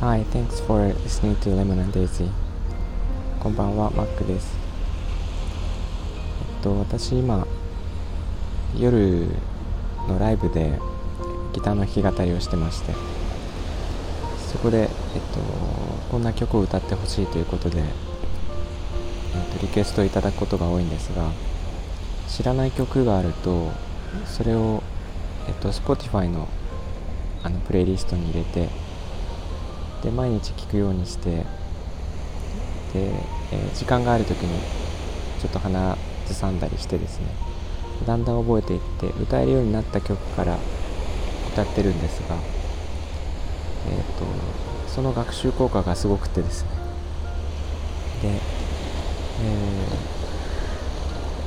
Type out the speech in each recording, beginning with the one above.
Hi, thanks for listening to Lemon and Daisy. こんばんは、マックです。えっと、私今、夜のライブでギターの弾き語りをしてまして、そこで、えっと、こんな曲を歌ってほしいということで、えっと、リクエストをいただくことが多いんですが、知らない曲があると、それを、えっと、Spotify のあのプレイリストに入れて、で毎日聴くようにしてで、えー、時間がある時にちょっと鼻ずさんだりしてですねだんだん覚えていって歌えるようになった曲から歌ってるんですが、えーと、その学習効果がすごくてですね。で、え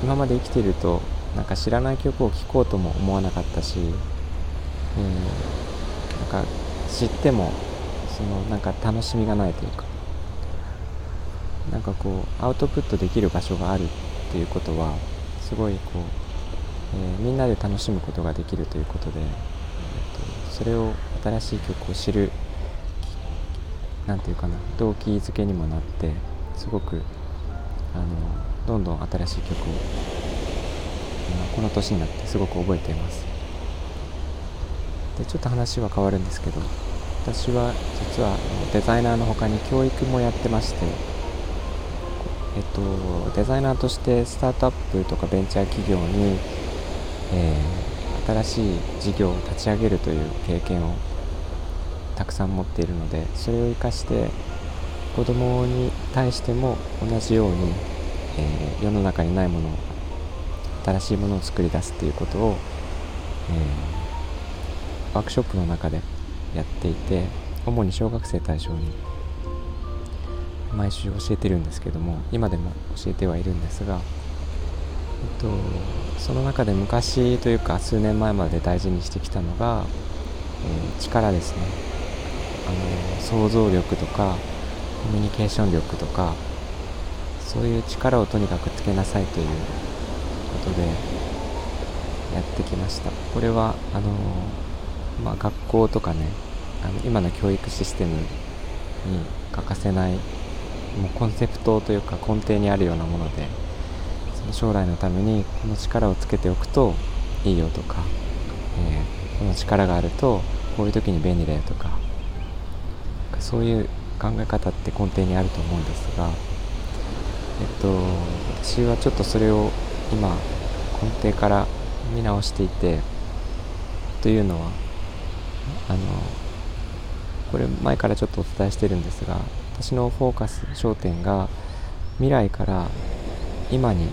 ー、今まで生きているとなんか知らない曲を聴こうとも思わなかったし、えー、なんか知ってもそのなんか楽しみがないというかなんかこうアウトプットできる場所があるっていうことはすごいこう、えー、みんなで楽しむことができるということで、えー、とそれを新しい曲を知る何て言うかな動機づけにもなってすごくあのどんどん新しい曲をこの年になってすごく覚えています。でちょっと話は変わるんですけど私は実はデザイナーの他に教育もやってまして、えっと、デザイナーとしてスタートアップとかベンチャー企業に、えー、新しい事業を立ち上げるという経験をたくさん持っているのでそれを生かして子供に対しても同じように、えー、世の中にないものを新しいものを作り出すっていうことを、えー、ワークショップの中でやっていて主に小学生対象に毎週教えてるんですけども今でも教えてはいるんですが、えっと、その中で昔というか数年前まで大事にしてきたのが、えー、力ですね。あの想像力とかコミュニケーション力とかそういう力をとにかくつけなさいということでやってきました。これはあのまあ、学校とかねあの今の教育システムに欠かせないもうコンセプトというか根底にあるようなものでその将来のためにこの力をつけておくといいよとか、えー、この力があるとこういう時に便利だよとかそういう考え方って根底にあると思うんですが、えっと、私はちょっとそれを今根底から見直していてというのはあのこれ前からちょっとお伝えしてるんですが私のフォーカス焦点が未来から今に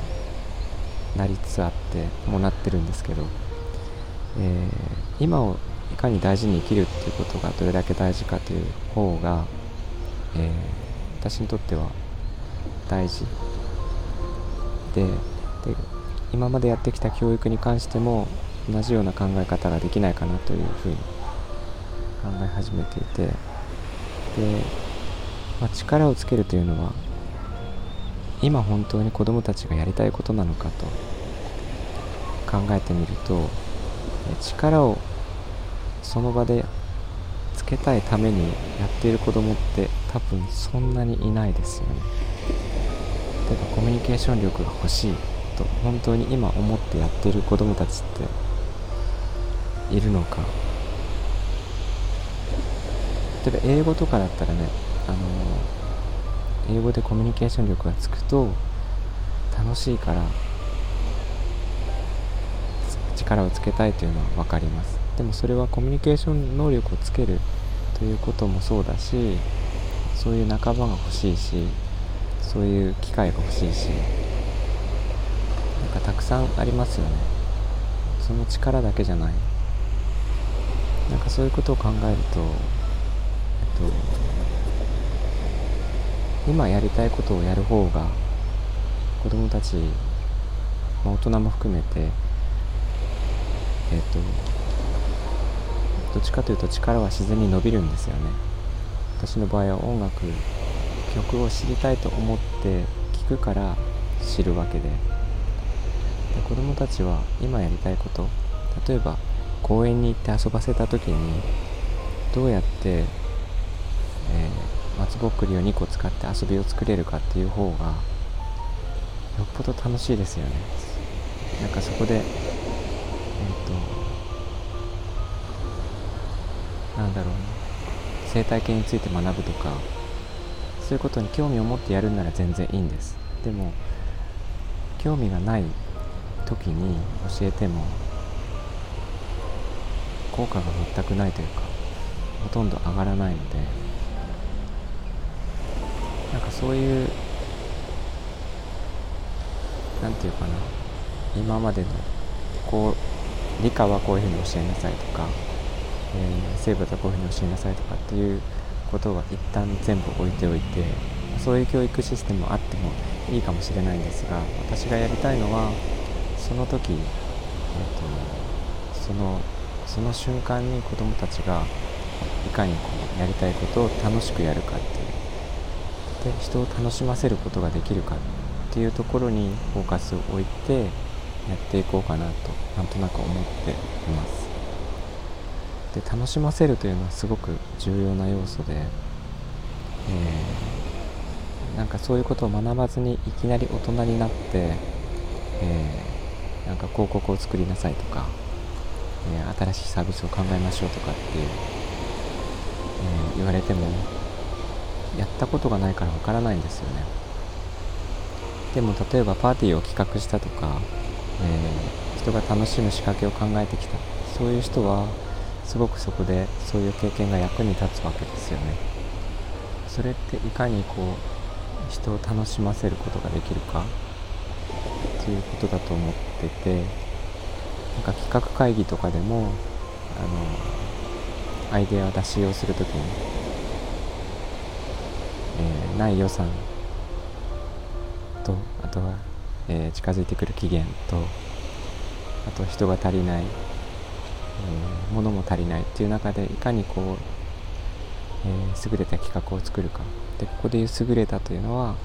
なりつつあってもなってるんですけど、えー、今をいかに大事に生きるっていうことがどれだけ大事かという方が、えー、私にとっては大事でで今までやってきた教育に関しても同じような考え方ができないかなというふうに考え始めていてで、まあ、力をつけるというのは今本当に子どもたちがやりたいことなのかと考えてみると力をその場でつけたいためにやっている子供って多分そんなにいないですよね。例えばコミュニケーション力が欲しい。と本当に今思ってやってる子供たちっているのか。例えば英語とかだったらね、あの、英語でコミュニケーション力がつくと楽しいから力をつけたいというのは分かります。でもそれはコミュニケーション能力をつけるということもそうだしそういう仲間が欲しいしそういう機会が欲しいしかたくさんありますよね。その力だけじゃない。なんかそういうことを考えるとえっと今やりたいことをやる方が子供たち、まあ、大人も含めてえっ、とどっちかというと力は自然に伸びるんですよね。私の場合は音楽曲を知りたいと思って聴くから知るわけで。で子供たちは今やりたいこと例えば公園に行って遊ばせた時にどうやって、えー、松ぼっくりを2個使って遊びを作れるかっていう方がよっぽど楽しいですよね。なんかそこでえっ、ー、となんだろうな生態系について学ぶとかそういうことに興味を持ってやるなら全然いいんです。でも興味がない時に教えても効果が全くないというかほとんど上がらないのでなんかそういうなんていうかな今までのこう理科はこういうふうに教えなさいとか、えー、生物はこういうふうに教えなさいとかっていうことは一旦全部置いておいてそういう教育システムあってもいいかもしれないんですが私がやりたいのはその時、えーと、そのその瞬間に子どもたちがいかにこうやりたいことを楽しくやるかっていう。で人を楽しませることができるかっていうところにフォーカスを置いてやっていこうかなとなんとなく思っています。で楽しませるというのはすごく重要な要素で、えー、なんかそういうことを学ばずにいきなり大人になって、えー、なんか広告を作りなさいとか、えー、新しいサービスを考えましょうとかっていう、え言われてもやったことがないからわからないんですよね。でも例えばパーティーを企画したとか、えー人が楽しむ仕掛けを考えてきた。そういう人はすごくそこでそういう経験が役に立つわけですよね。それっていかにこう人を楽しませることができるか。っていうことだと思っててなんか企画会議とかでもあのアイデア出しをするときに、えー、ない予算とあとは、えー、近づいてくる期限とあと人が足りないえー、物も足りないっていう中でいかにこう、えー、優れた企画を作るか。でここで優れたというのは、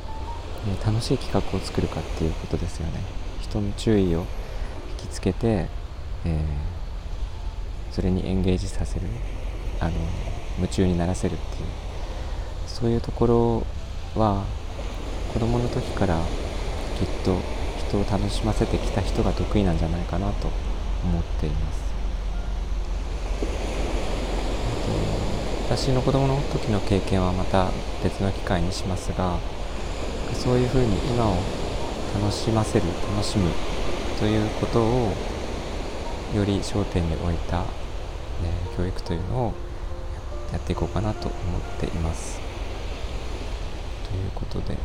えー、楽しい企画を作るかっていうことですよね。人の注意を引きつけて、えそれにエンゲージさせるあの夢中にならせるっていう。そういうところは子供の時からきっと人を楽しませてきた人が得意なんじゃないかなと思っています。私の子供の時の経験はまた別の機会にしますがそういうふうに今を楽しませる楽しむということをより焦点に置いた、ね、教育というのをやっていこうかなと思っています。ということで、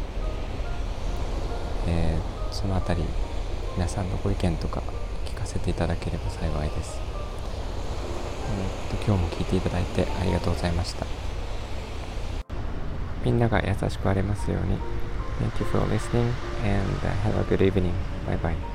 えー、その辺り皆さんのご意見とか聞かせていただければ幸いです。えー、と今日も聞いていただいてありがとうございました。みんなが優しくありますように。Thank you for listening and uh, have a good evening. Bye bye.